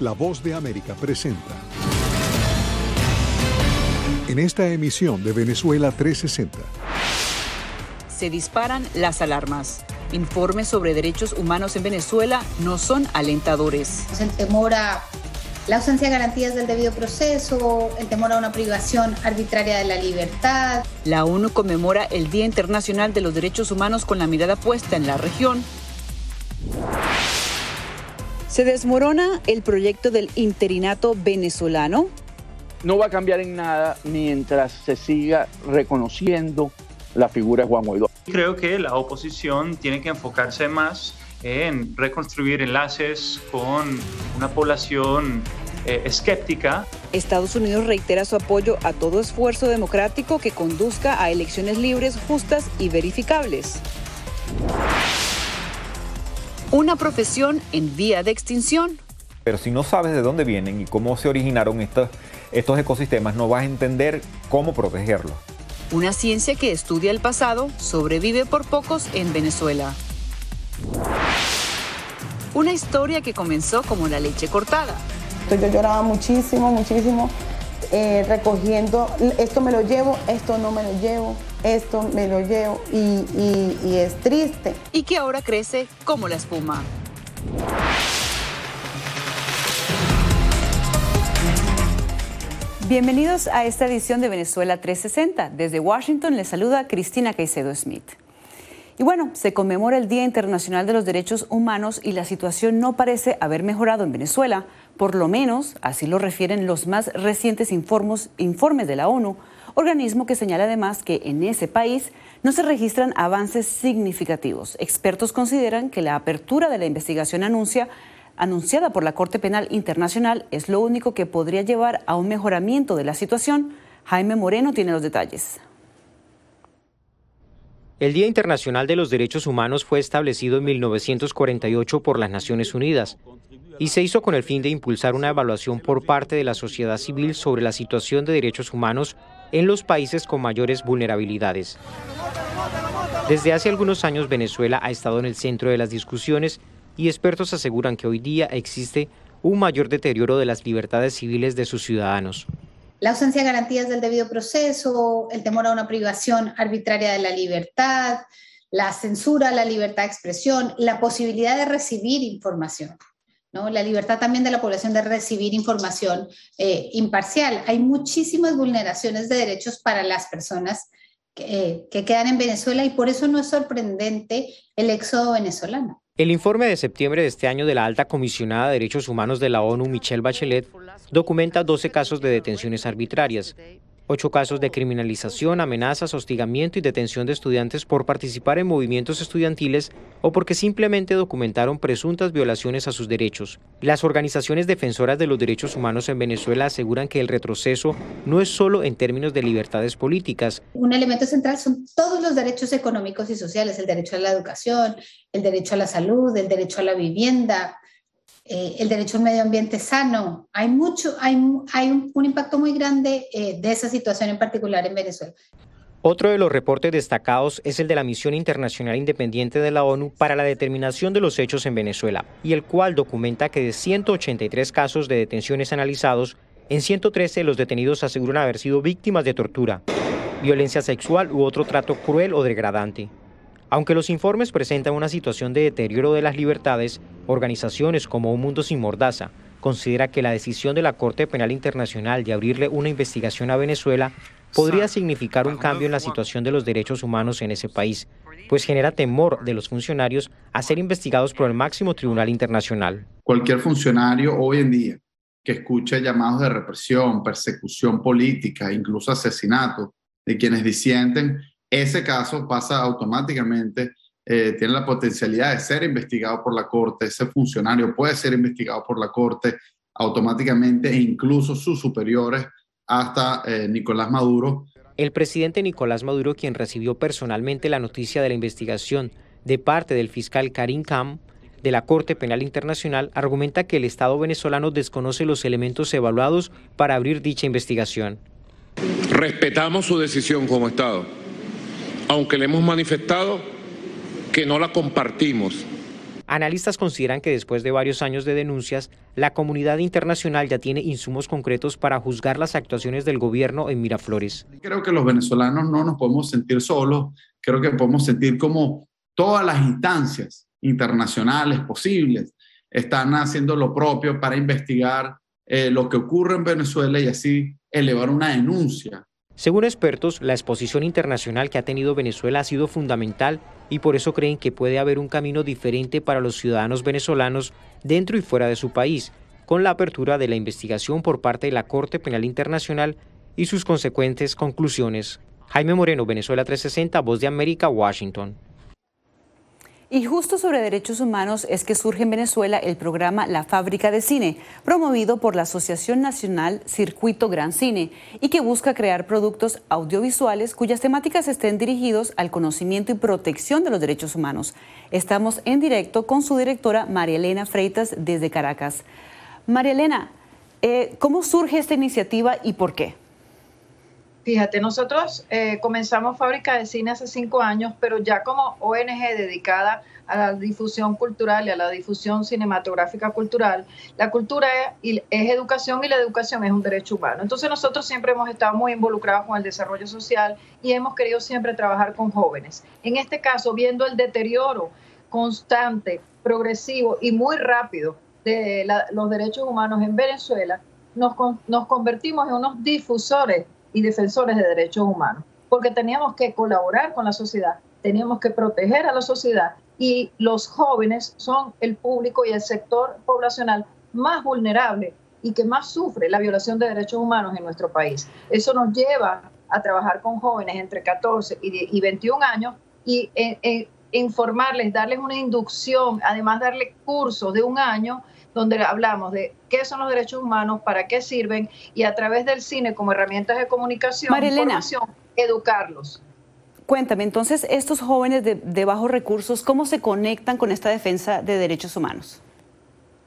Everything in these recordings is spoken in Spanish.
La Voz de América presenta. En esta emisión de Venezuela 360. Se disparan las alarmas. Informes sobre derechos humanos en Venezuela no son alentadores. El temor a la ausencia de garantías del debido proceso, el temor a una privación arbitraria de la libertad. La ONU conmemora el Día Internacional de los Derechos Humanos con la mirada puesta en la región. Se desmorona el proyecto del interinato venezolano. No va a cambiar en nada mientras se siga reconociendo la figura de Juan Guaidó. Creo que la oposición tiene que enfocarse más en reconstruir enlaces con una población eh, escéptica. Estados Unidos reitera su apoyo a todo esfuerzo democrático que conduzca a elecciones libres, justas y verificables. Una profesión en vía de extinción. Pero si no sabes de dónde vienen y cómo se originaron estos, estos ecosistemas, no vas a entender cómo protegerlos. Una ciencia que estudia el pasado sobrevive por pocos en Venezuela. Una historia que comenzó como la leche cortada. Yo lloraba muchísimo, muchísimo, eh, recogiendo, esto me lo llevo, esto no me lo llevo, esto me lo llevo y, y es triste. Y que ahora crece como la espuma. Bienvenidos a esta edición de Venezuela 360. Desde Washington les saluda Cristina Caicedo Smith. Y bueno, se conmemora el Día Internacional de los Derechos Humanos y la situación no parece haber mejorado en Venezuela, por lo menos así lo refieren los más recientes informes, informes de la ONU, organismo que señala además que en ese país no se registran avances significativos. Expertos consideran que la apertura de la investigación anuncia anunciada por la Corte Penal Internacional es lo único que podría llevar a un mejoramiento de la situación. Jaime Moreno tiene los detalles. El Día Internacional de los Derechos Humanos fue establecido en 1948 por las Naciones Unidas y se hizo con el fin de impulsar una evaluación por parte de la sociedad civil sobre la situación de derechos humanos en los países con mayores vulnerabilidades. Desde hace algunos años Venezuela ha estado en el centro de las discusiones y expertos aseguran que hoy día existe un mayor deterioro de las libertades civiles de sus ciudadanos la ausencia de garantías del debido proceso, el temor a una privación arbitraria de la libertad, la censura a la libertad de expresión, la posibilidad de recibir información. La libertad también de la población de recibir información eh, imparcial. Hay muchísimas vulneraciones de derechos para las personas que, que quedan en Venezuela y por eso no es sorprendente el éxodo venezolano. El informe de septiembre de este año de la alta comisionada de derechos humanos de la ONU, Michelle Bachelet, documenta 12 casos de detenciones arbitrarias, ocho casos de criminalización, amenazas, hostigamiento y detención de estudiantes por participar en movimientos estudiantiles o porque simplemente documentaron presuntas violaciones a sus derechos. Las organizaciones defensoras de los derechos humanos en Venezuela aseguran que el retroceso no es solo en términos de libertades políticas. Un elemento central son todos los derechos económicos y sociales, el derecho a la educación, el derecho a la salud, el derecho a la vivienda, eh, el derecho a un medio ambiente sano. Hay mucho, hay, hay un, impacto muy grande eh, de esa situación en particular en Venezuela. Otro de los reportes destacados es el de la Misión Internacional Independiente de la ONU para la determinación de los hechos en Venezuela, y el cual documenta que de 183 casos de detenciones analizados, en 113 los detenidos aseguran haber sido víctimas de tortura, violencia sexual u otro trato cruel o degradante. Aunque los informes presentan una situación de deterioro de las libertades, organizaciones como Un Mundo Sin Mordaza considera que la decisión de la Corte Penal Internacional de abrirle una investigación a Venezuela podría significar un cambio en la situación de los derechos humanos en ese país, pues genera temor de los funcionarios a ser investigados por el máximo tribunal internacional. Cualquier funcionario hoy en día que escuche llamados de represión, persecución política, incluso asesinato de quienes disienten, ese caso pasa automáticamente, eh, tiene la potencialidad de ser investigado por la Corte, ese funcionario puede ser investigado por la Corte automáticamente e incluso sus superiores hasta eh, Nicolás Maduro. El presidente Nicolás Maduro, quien recibió personalmente la noticia de la investigación de parte del fiscal Karim Kam de la Corte Penal Internacional, argumenta que el Estado venezolano desconoce los elementos evaluados para abrir dicha investigación. Respetamos su decisión como Estado aunque le hemos manifestado que no la compartimos. Analistas consideran que después de varios años de denuncias, la comunidad internacional ya tiene insumos concretos para juzgar las actuaciones del gobierno en Miraflores. Creo que los venezolanos no nos podemos sentir solos, creo que podemos sentir como todas las instancias internacionales posibles están haciendo lo propio para investigar eh, lo que ocurre en Venezuela y así elevar una denuncia. Según expertos, la exposición internacional que ha tenido Venezuela ha sido fundamental y por eso creen que puede haber un camino diferente para los ciudadanos venezolanos dentro y fuera de su país, con la apertura de la investigación por parte de la Corte Penal Internacional y sus consecuentes conclusiones. Jaime Moreno, Venezuela 360, Voz de América, Washington. Y justo sobre derechos humanos es que surge en Venezuela el programa La Fábrica de Cine, promovido por la Asociación Nacional Circuito Gran Cine, y que busca crear productos audiovisuales cuyas temáticas estén dirigidos al conocimiento y protección de los derechos humanos. Estamos en directo con su directora María Elena Freitas desde Caracas. María Elena, eh, ¿cómo surge esta iniciativa y por qué? Fíjate, nosotros eh, comenzamos Fábrica de Cine hace cinco años, pero ya como ONG dedicada a la difusión cultural y a la difusión cinematográfica cultural, la cultura es, educación y la educación es un derecho humano. Entonces nosotros siempre hemos estado muy involucrados con el desarrollo social y hemos querido siempre trabajar con jóvenes. En este caso, viendo el deterioro constante, progresivo y muy rápido de los derechos humanos en Venezuela, nos, nos convertimos en unos difusores y defensores de derechos humanos, porque teníamos que colaborar con la sociedad, teníamos que proteger a la sociedad y los jóvenes son el público y el sector poblacional más vulnerable y que más sufre la violación de derechos humanos en nuestro país. Eso nos lleva a trabajar con jóvenes entre 14 y 21 años y informarles, darles una inducción, además darles cursos de un año donde hablamos de qué son los derechos humanos, para qué sirven y a través del cine como herramientas de comunicación, información, educarlos. Cuéntame, entonces, estos jóvenes de, bajos recursos, ¿cómo se conectan con esta defensa de derechos humanos?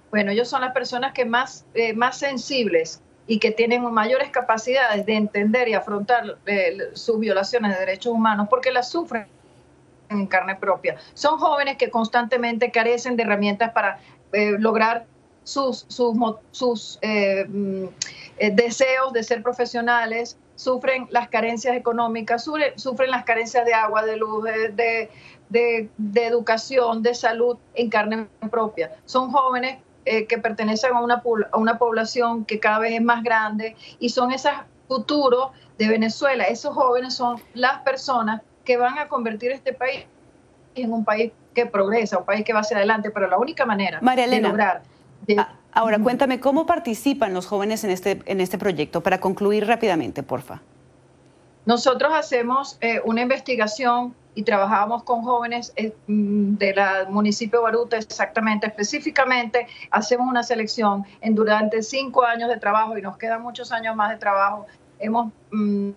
Bueno, ellos son las personas que más, eh, más sensibles y que tienen mayores capacidades de entender y afrontar eh, sus violaciones de derechos humanos porque las sufren en carne propia. Son jóvenes que constantemente carecen de herramientas para eh, lograr sus, sus, eh, mm, eh, deseos de ser profesionales, sufren las carencias económicas, sufren, las carencias de agua, de luz, de, educación, de salud en carne propia. Son jóvenes eh, que pertenecen a una, a una población que cada vez es más grande y son esos futuros de Venezuela. Esos jóvenes son las personas que van a convertir este país en un país que progresa, un país que va hacia adelante, pero la única manera de lograr Ah, ahora, cuéntame, ¿cómo participan los jóvenes en este, en este proyecto? Para concluir rápidamente, porfa. Nosotros hacemos eh, una investigación y trabajamos con jóvenes eh, mm, del municipio de Baruta exactamente, específicamente, hacemos una selección en durante cinco años de trabajo y nos quedan muchos años más de trabajo. Hemos mm,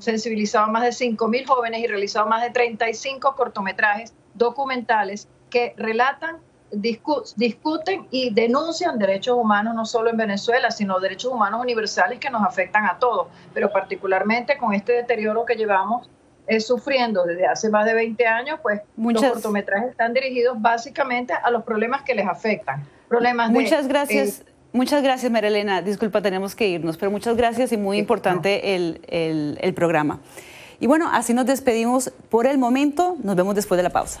sensibilizado a más de 5 mil jóvenes y realizado más de 35 cortometrajes documentales que relatan discuten y denuncian derechos humanos no solo en Venezuela, sino derechos humanos universales que nos afectan a todos, pero particularmente con este deterioro que llevamos eh, sufriendo desde hace más de 20 años, pues los cortometrajes están dirigidos básicamente a los problemas que les afectan. Problemas muchas gracias. Eh, muchas gracias, María Disculpa, tenemos que irnos, pero muchas gracias y muy importante el, el, el programa. Y bueno, así nos despedimos por el momento. Nos vemos después de la pausa.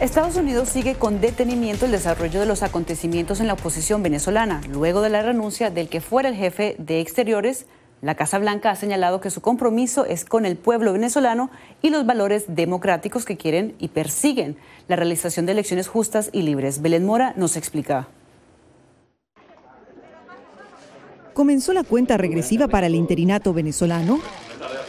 Estados Unidos sigue con detenimiento el desarrollo de los acontecimientos en la oposición venezolana. Luego de la renuncia del que fuera el jefe de Exteriores, la Casa Blanca ha señalado que su compromiso es con el pueblo venezolano y los valores democráticos que quieren y persiguen la realización de elecciones justas y libres. Belén Mora nos explica. Comenzó la cuenta regresiva para el interinato venezolano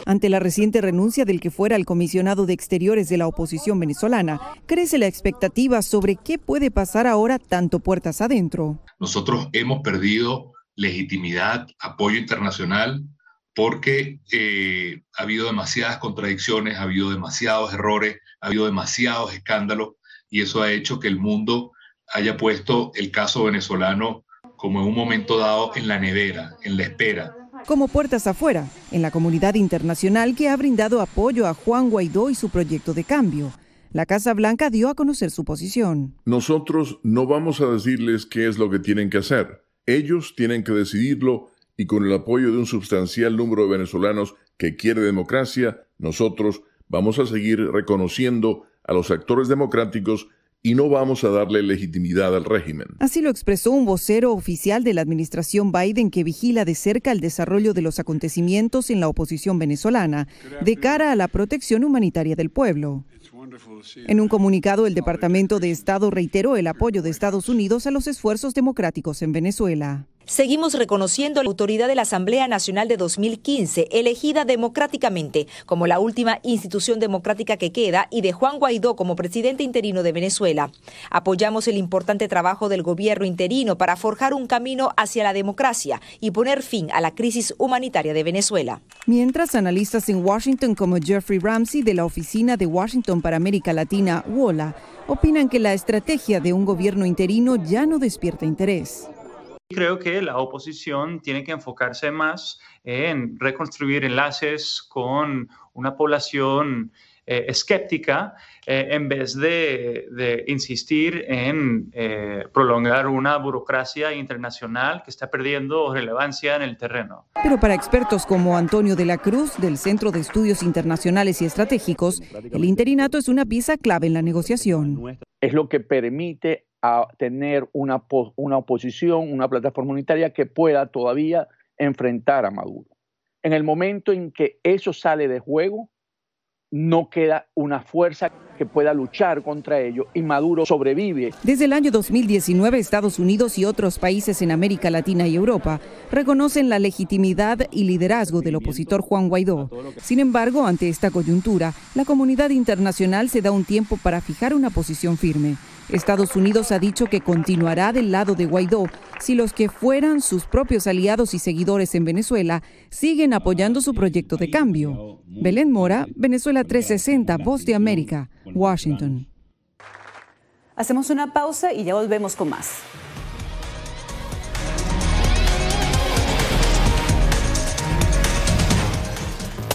ante la reciente renuncia del que fuera el comisionado de Exteriores de la oposición venezolana, crece la expectativa sobre qué puede pasar ahora tanto puertas adentro. Nosotros hemos perdido legitimidad, apoyo internacional, porque eh, ha habido demasiadas contradicciones, ha habido demasiados errores, ha habido demasiados escándalos y eso ha hecho que el mundo haya puesto el caso venezolano como en un momento dado en la nevera, en la espera como puertas afuera, en la comunidad internacional que ha brindado apoyo a Juan Guaidó y su proyecto de cambio. La Casa Blanca dio a conocer su posición. Nosotros no vamos a decirles qué es lo que tienen que hacer. Ellos tienen que decidirlo y con el apoyo de un sustancial número de venezolanos que quiere democracia, nosotros vamos a seguir reconociendo a los actores democráticos y no vamos a darle legitimidad al régimen. Así lo expresó un vocero oficial de la administración Biden que vigila de cerca el desarrollo de los acontecimientos en la oposición venezolana de cara a la protección humanitaria del pueblo. En un comunicado, el Departamento de Estado reiteró el apoyo de Estados Unidos a los esfuerzos democráticos en Venezuela. Seguimos reconociendo la autoridad de la Asamblea Nacional de 2015, elegida democráticamente como la última institución democrática que queda, y de Juan Guaidó como presidente interino de Venezuela. Apoyamos el importante trabajo del gobierno interino para forjar un camino hacia la democracia y poner fin a la crisis humanitaria de Venezuela. Mientras analistas en Washington como Jeffrey Ramsey de la Oficina de Washington para América Latina, WOLA, opinan que la estrategia de un gobierno interino ya no despierta interés. Creo que la oposición tiene que enfocarse más en reconstruir enlaces con una población eh, escéptica eh, en vez de, insistir en eh, prolongar una burocracia internacional que está perdiendo relevancia en el terreno. Pero para expertos como Antonio de la Cruz, del Centro de Estudios Internacionales y Estratégicos, el interinato es una pieza clave en la negociación. Es lo que permite a tener una, una oposición, una plataforma unitaria que pueda todavía enfrentar a Maduro. En el momento en que eso sale de juego, no queda una fuerza que pueda luchar contra ello y Maduro sobrevive. Desde el año 2019, Estados Unidos y otros países en América Latina y Europa reconocen la legitimidad y liderazgo del opositor Juan Guaidó. Sin embargo, ante esta coyuntura, la comunidad internacional se da un tiempo para fijar una posición firme. Estados Unidos ha dicho que continuará del lado de Guaidó si los que fueran sus propios aliados y seguidores en Venezuela siguen apoyando su proyecto de cambio. Belén Mora, Venezuela 360, Voz de América, Washington. Hacemos una pausa y ya volvemos con más.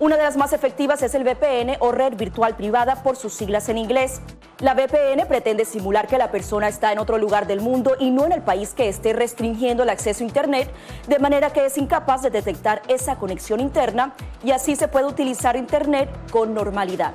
Una de las más efectivas es el VPN o red virtual privada por sus siglas en inglés. La VPN pretende simular que la persona está en otro lugar del mundo y no en el país que esté restringiendo el acceso a Internet, de manera que es incapaz de detectar esa conexión interna y así se puede utilizar Internet con normalidad.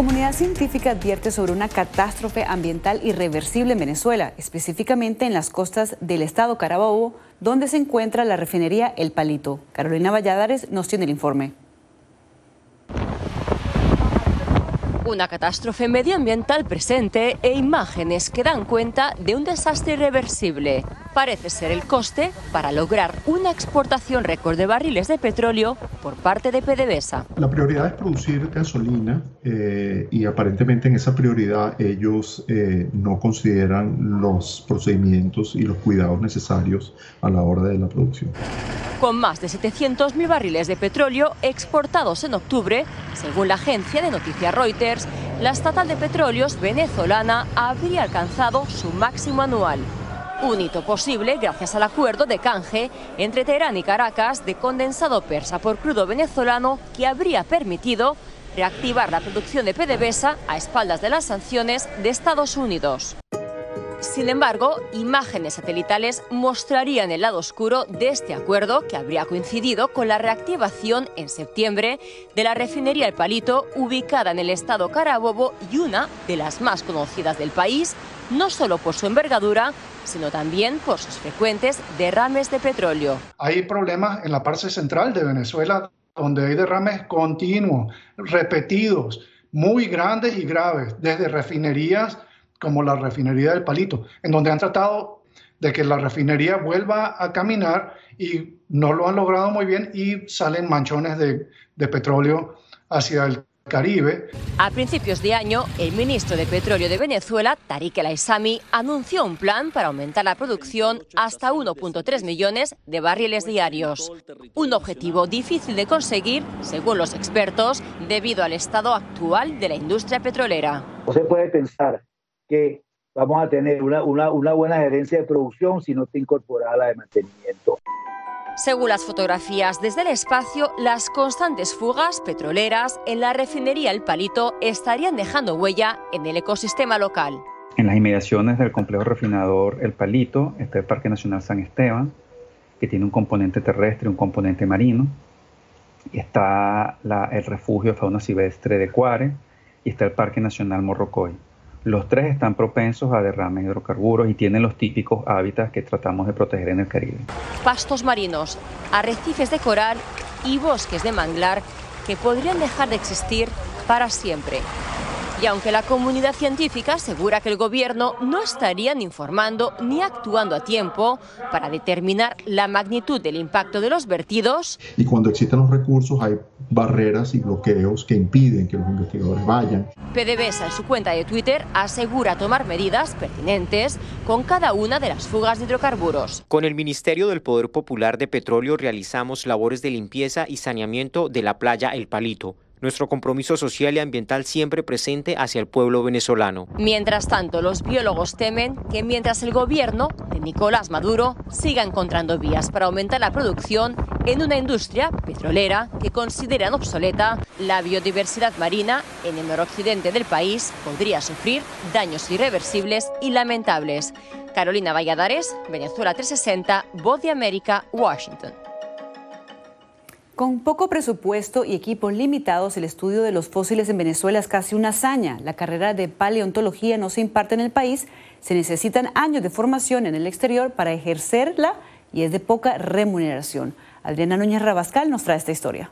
Comunidad científica advierte sobre una catástrofe ambiental irreversible en Venezuela, específicamente en las costas del estado Carabobo, donde se encuentra la refinería El Palito. Carolina Valladares nos tiene el informe. Una catástrofe medioambiental presente e imágenes que dan cuenta de un desastre irreversible. Parece ser el coste para lograr una exportación récord de barriles de petróleo por parte de PDVSA. La prioridad es producir gasolina eh, y aparentemente en esa prioridad ellos eh, no consideran los procedimientos y los cuidados necesarios a la hora de la producción. Con más de 700.000 barriles de petróleo exportados en octubre, según la agencia de noticias Reuters, la estatal de petróleos venezolana habría alcanzado su máximo anual. Un hito posible gracias al acuerdo de canje entre Teherán y Caracas de condensado persa por crudo venezolano que habría permitido reactivar la producción de PDVSA a espaldas de las sanciones de Estados Unidos. Sin embargo, imágenes satelitales mostrarían el lado oscuro de este acuerdo que habría coincidido con la reactivación en septiembre de la refinería El Palito, ubicada en el estado Carabobo y una de las más conocidas del país, no solo por su envergadura, sino también por sus frecuentes derrames de petróleo. Hay problemas en la parte central de Venezuela donde hay derrames continuos, repetidos, muy grandes y graves, desde refinerías como la refinería del Palito, en donde han tratado de que la refinería vuelva a caminar y no lo han logrado muy bien y salen manchones de, de petróleo hacia el Caribe. A principios de año, el ministro de Petróleo de Venezuela, Tariq El Aissami, anunció un plan para aumentar la producción hasta 1.3 millones de barriles diarios. Un objetivo difícil de conseguir, según los expertos, debido al estado actual de la industria petrolera. No se puede pensar que vamos a tener una, una, una buena gerencia de producción si no está incorporada la de mantenimiento. Según las fotografías desde el espacio, las constantes fugas petroleras en la refinería El Palito estarían dejando huella en el ecosistema local. En las inmediaciones del complejo refinador El Palito está el Parque Nacional San Esteban, que tiene un componente terrestre y un componente marino. Y está el refugio de fauna silvestre de Cuare y está el Parque Nacional Morrocoy. Los tres están propensos a derrame de hidrocarburos y tienen los típicos hábitats que tratamos de proteger en el Caribe. Pastos marinos, arrecifes de coral y bosques de manglar que podrían dejar de existir para siempre. Y aunque la comunidad científica asegura que el gobierno no estaría ni informando ni actuando a tiempo para determinar la magnitud del impacto de los vertidos. Y cuando existen los recursos hay barreras y bloqueos que impiden que los investigadores vayan. PDVSA en su cuenta de Twitter asegura tomar medidas pertinentes con cada una de las fugas de hidrocarburos. Con el Ministerio del Poder Popular de Petróleo realizamos labores de limpieza y saneamiento de la playa El Palito nuestro compromiso social y ambiental siempre presente hacia el pueblo venezolano. Mientras tanto, los biólogos temen que mientras el gobierno de Nicolás Maduro siga encontrando vías para aumentar la producción en una industria petrolera que consideran obsoleta, la biodiversidad marina en el noroccidente del país podría sufrir daños irreversibles y lamentables. Carolina Valladares, Venezuela 360, Voz de América, Washington. Con poco presupuesto y equipos limitados, el estudio de los fósiles en Venezuela es casi una hazaña. La carrera de paleontología no se imparte en el país, se necesitan años de formación en el exterior para ejercerla y es de poca remuneración. Adriana Núñez Rabascal nos trae esta historia.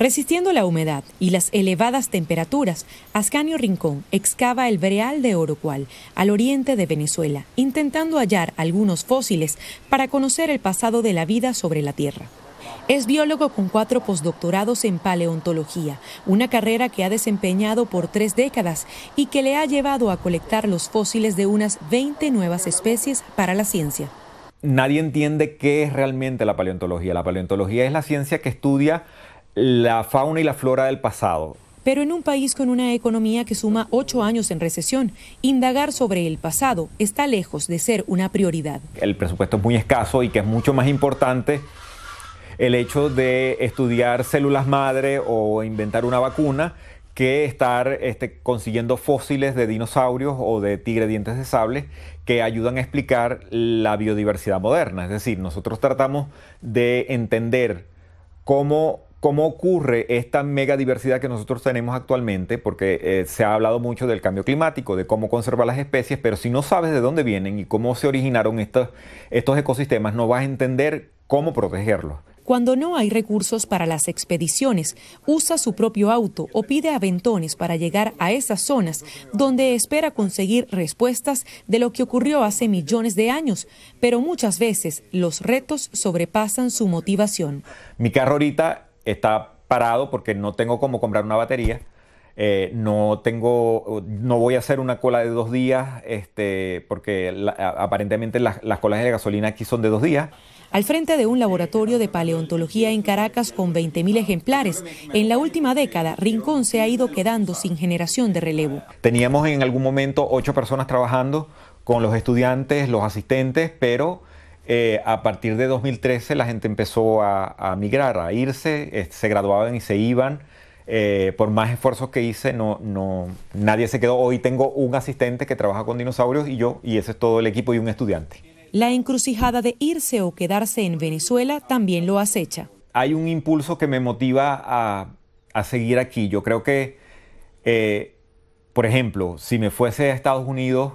Resistiendo la humedad y las elevadas temperaturas, Ascanio Rincón excava el Breal de Orocual, al oriente de Venezuela, intentando hallar algunos fósiles para conocer el pasado de la vida sobre la Tierra. Es biólogo con cuatro postdoctorados en paleontología, una carrera que ha desempeñado por tres décadas y que le ha llevado a colectar los fósiles de unas 20 nuevas especies para la ciencia. Nadie entiende qué es realmente la paleontología. La paleontología es la ciencia que estudia la fauna y la flora del pasado. Pero en un país con una economía que suma ocho años en recesión, indagar sobre el pasado está lejos de ser una prioridad. El presupuesto es muy escaso y que es mucho más importante el hecho de estudiar células madre o inventar una vacuna que estar este, consiguiendo fósiles de dinosaurios o de tigre dientes de sable que ayudan a explicar la biodiversidad moderna. Es decir, nosotros tratamos de entender cómo ¿Cómo ocurre esta mega diversidad que nosotros tenemos actualmente? Porque eh, se ha hablado mucho del cambio climático, de cómo conservar las especies, pero si no sabes de dónde vienen y cómo se originaron estos, estos ecosistemas, no vas a entender cómo protegerlos. Cuando no hay recursos para las expediciones, usa su propio auto o pide aventones para llegar a esas zonas donde espera conseguir respuestas de lo que ocurrió hace millones de años, pero muchas veces los retos sobrepasan su motivación. Mi carro ahorita está parado porque no tengo cómo comprar una batería. Eh, no tengo, no voy a hacer una cola de dos días, este, porque aparentemente las, las colas de gasolina aquí son de dos días al frente de un laboratorio de paleontología en Caracas con 20.000 ejemplares. En la última década, Rincón se ha ido quedando sin generación de relevo. Teníamos en algún momento ocho personas trabajando con los estudiantes, los asistentes, pero eh, a partir de 2013 la gente empezó a, migrar, a irse, eh, se graduaban y se iban. Eh, por más esfuerzos que hice, no, no, nadie se quedó. Hoy tengo un asistente que trabaja con dinosaurios y yo, y ese es todo el equipo y un estudiante. La encrucijada de irse o quedarse en Venezuela también lo acecha. Hay un impulso que me motiva a, seguir aquí. Yo creo que, por ejemplo, si me fuese a Estados Unidos,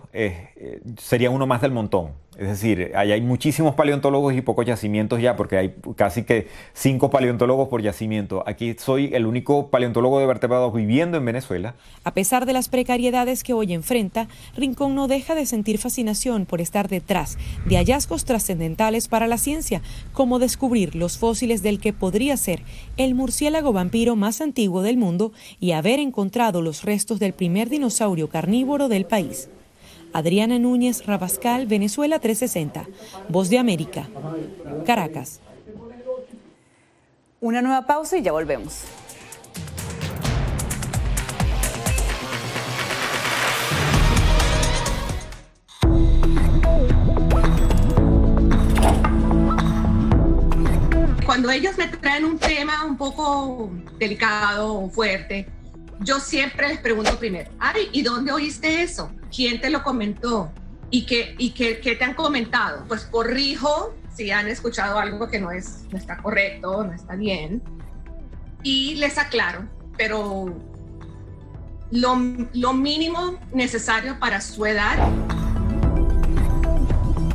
sería uno más del montón es decir, hay muchísimos paleontólogos y pocos yacimientos ya, porque hay casi que cinco paleontólogos por yacimiento. Aquí soy el único paleontólogo de vertebrados viviendo en Venezuela. A pesar de las precariedades que hoy enfrenta, Rincón no deja de sentir fascinación por estar detrás de hallazgos trascendentales para la ciencia, como descubrir los fósiles del que podría ser el murciélago vampiro más antiguo del mundo y haber encontrado los restos del primer dinosaurio carnívoro del país. Adriana Núñez Rabascal, Venezuela 360. Voz de América. Caracas. Una nueva pausa y ya volvemos. Cuando ellos me traen un tema un poco delicado o fuerte, yo siempre les pregunto primero, ay, ¿y dónde oíste eso? ¿Quién te lo comentó? ¿Y qué, y qué, qué te han comentado? Pues corrijo si han escuchado algo que no, es, no está correcto, no está bien. Y les aclaro, pero lo, lo mínimo necesario para su edad.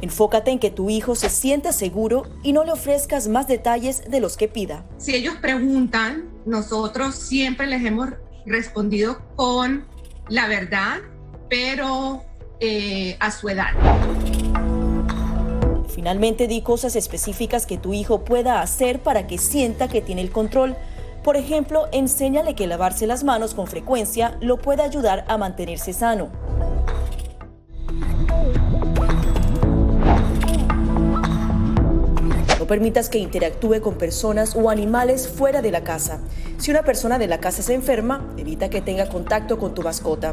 Enfócate en que tu hijo se sienta seguro y no le ofrezcas más detalles de los que pida. Si ellos preguntan, nosotros siempre les hemos respondido con la verdad, pero eh, a su edad. Finalmente di cosas específicas que tu hijo pueda hacer para que sienta que tiene el control. Por ejemplo, enséñale que lavarse las manos con frecuencia lo puede ayudar a mantenerse sano. No permitas que interactúe con personas o animales fuera de la casa. Si una persona de la casa se enferma, evita que tenga contacto con tu mascota.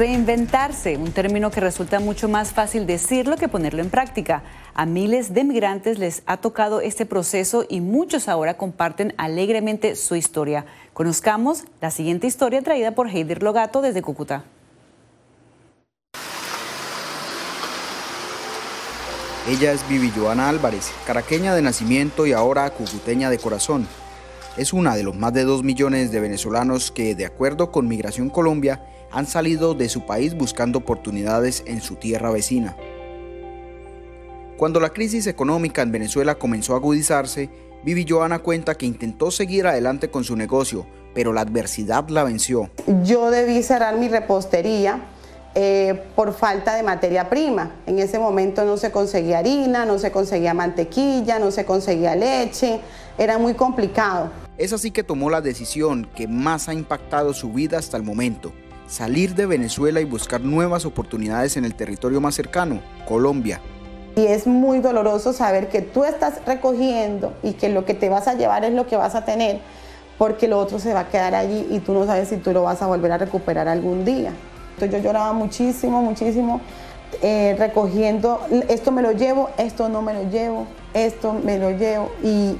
Reinventarse, un término que resulta mucho más fácil decirlo que ponerlo en práctica. A miles de migrantes les ha tocado este proceso y muchos ahora comparten alegremente su historia. Conozcamos la siguiente historia traída por Heider Logato desde Cúcuta. Ella es Vivi Joana Álvarez, caraqueña de nacimiento y ahora cucuteña de corazón. Es una de los más de dos millones de venezolanos que, de acuerdo con Migración Colombia, han salido de su país buscando oportunidades en su tierra vecina. Cuando la crisis económica en Venezuela comenzó a agudizarse, Vivi Joana cuenta que intentó seguir adelante con su negocio, pero la adversidad la venció. Yo debí cerrar mi repostería eh, por falta de materia prima. En ese momento no se conseguía harina, no se conseguía mantequilla, no se conseguía leche, era muy complicado. Es así que tomó la decisión que más ha impactado su vida hasta el momento, salir de Venezuela y buscar nuevas oportunidades en el territorio más cercano, Colombia. Y es muy doloroso saber que tú estás recogiendo y que lo que te vas a llevar es lo que vas a tener, porque lo otro se va a quedar allí y tú no sabes si tú lo vas a volver a recuperar algún día. Entonces yo lloraba muchísimo, muchísimo, eh, recogiendo, esto me lo llevo, esto no me lo llevo, esto me lo llevo y,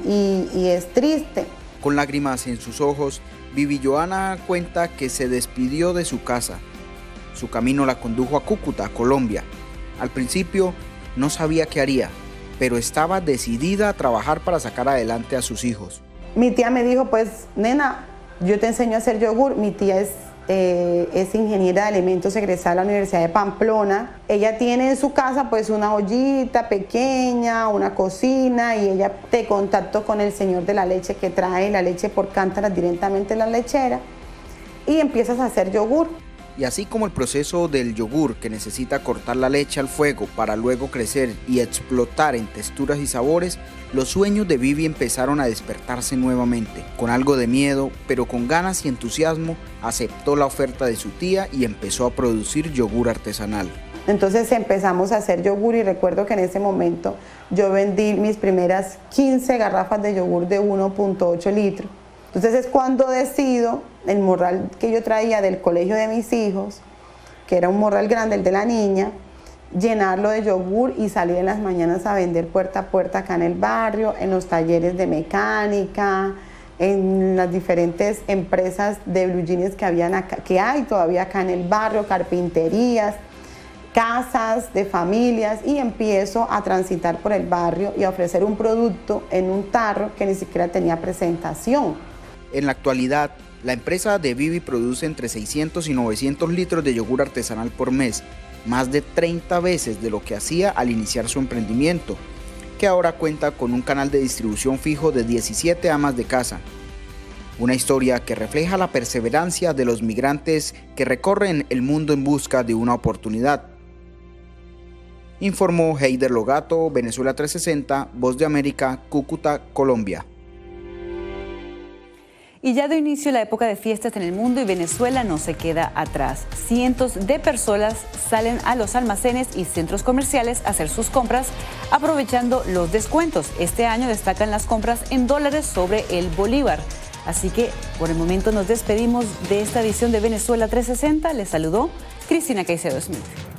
y es triste. Con lágrimas en sus ojos, Vivi Joana cuenta que se despidió de su casa. Su camino la condujo a Cúcuta, Colombia. Al principio no sabía qué haría, pero estaba decidida a trabajar para sacar adelante a sus hijos. Mi tía me dijo, pues, nena, yo te enseño a hacer yogur. Mi tía es eh, es ingeniera de alimentos egresada a la Universidad de Pamplona. Ella tiene en su casa pues una ollita pequeña, una cocina y ella te contactó con el señor de la leche que trae la leche por cántaras directamente en la lechera y empiezas a hacer yogur. Y así como el proceso del yogur que necesita cortar la leche al fuego para luego crecer y explotar en texturas y sabores, los sueños de Vivi empezaron a despertarse nuevamente. Con algo de miedo, pero con ganas y entusiasmo, aceptó la oferta de su tía y empezó a producir yogur artesanal. Entonces empezamos a hacer yogur y recuerdo que en ese momento yo vendí mis primeras 15 garrafas de yogur de 1.8 litros. Entonces es cuando decido el morral que yo traía del colegio de mis hijos, que era un morral grande, el de la niña, llenarlo de yogur y salir en las mañanas a vender puerta a puerta acá en el barrio, en los talleres de mecánica, en las diferentes empresas de blue jeans que, habían acá, que hay todavía acá en el barrio, carpinterías, casas de familias y empiezo a transitar por el barrio y a ofrecer un producto en un tarro que ni siquiera tenía presentación. En la actualidad, la empresa de Vivi produce entre 600 y 900 litros de yogur artesanal por mes, más de 30 veces de lo que hacía al iniciar su emprendimiento, que ahora cuenta con un canal de distribución fijo de 17 amas de casa. Una historia que refleja la perseverancia de los migrantes que recorren el mundo en busca de una oportunidad. Informó Heider Logato, Venezuela 360, Voz de América, Cúcuta, Colombia. Y ya de inicio la época de fiestas en el mundo y Venezuela no se queda atrás. Cientos de personas salen a los almacenes y centros comerciales a hacer sus compras aprovechando los descuentos. Este año destacan las compras en dólares sobre el bolívar. Así que por el momento nos despedimos de esta edición de Venezuela 360. Les saludó Cristina Caicedo Smith.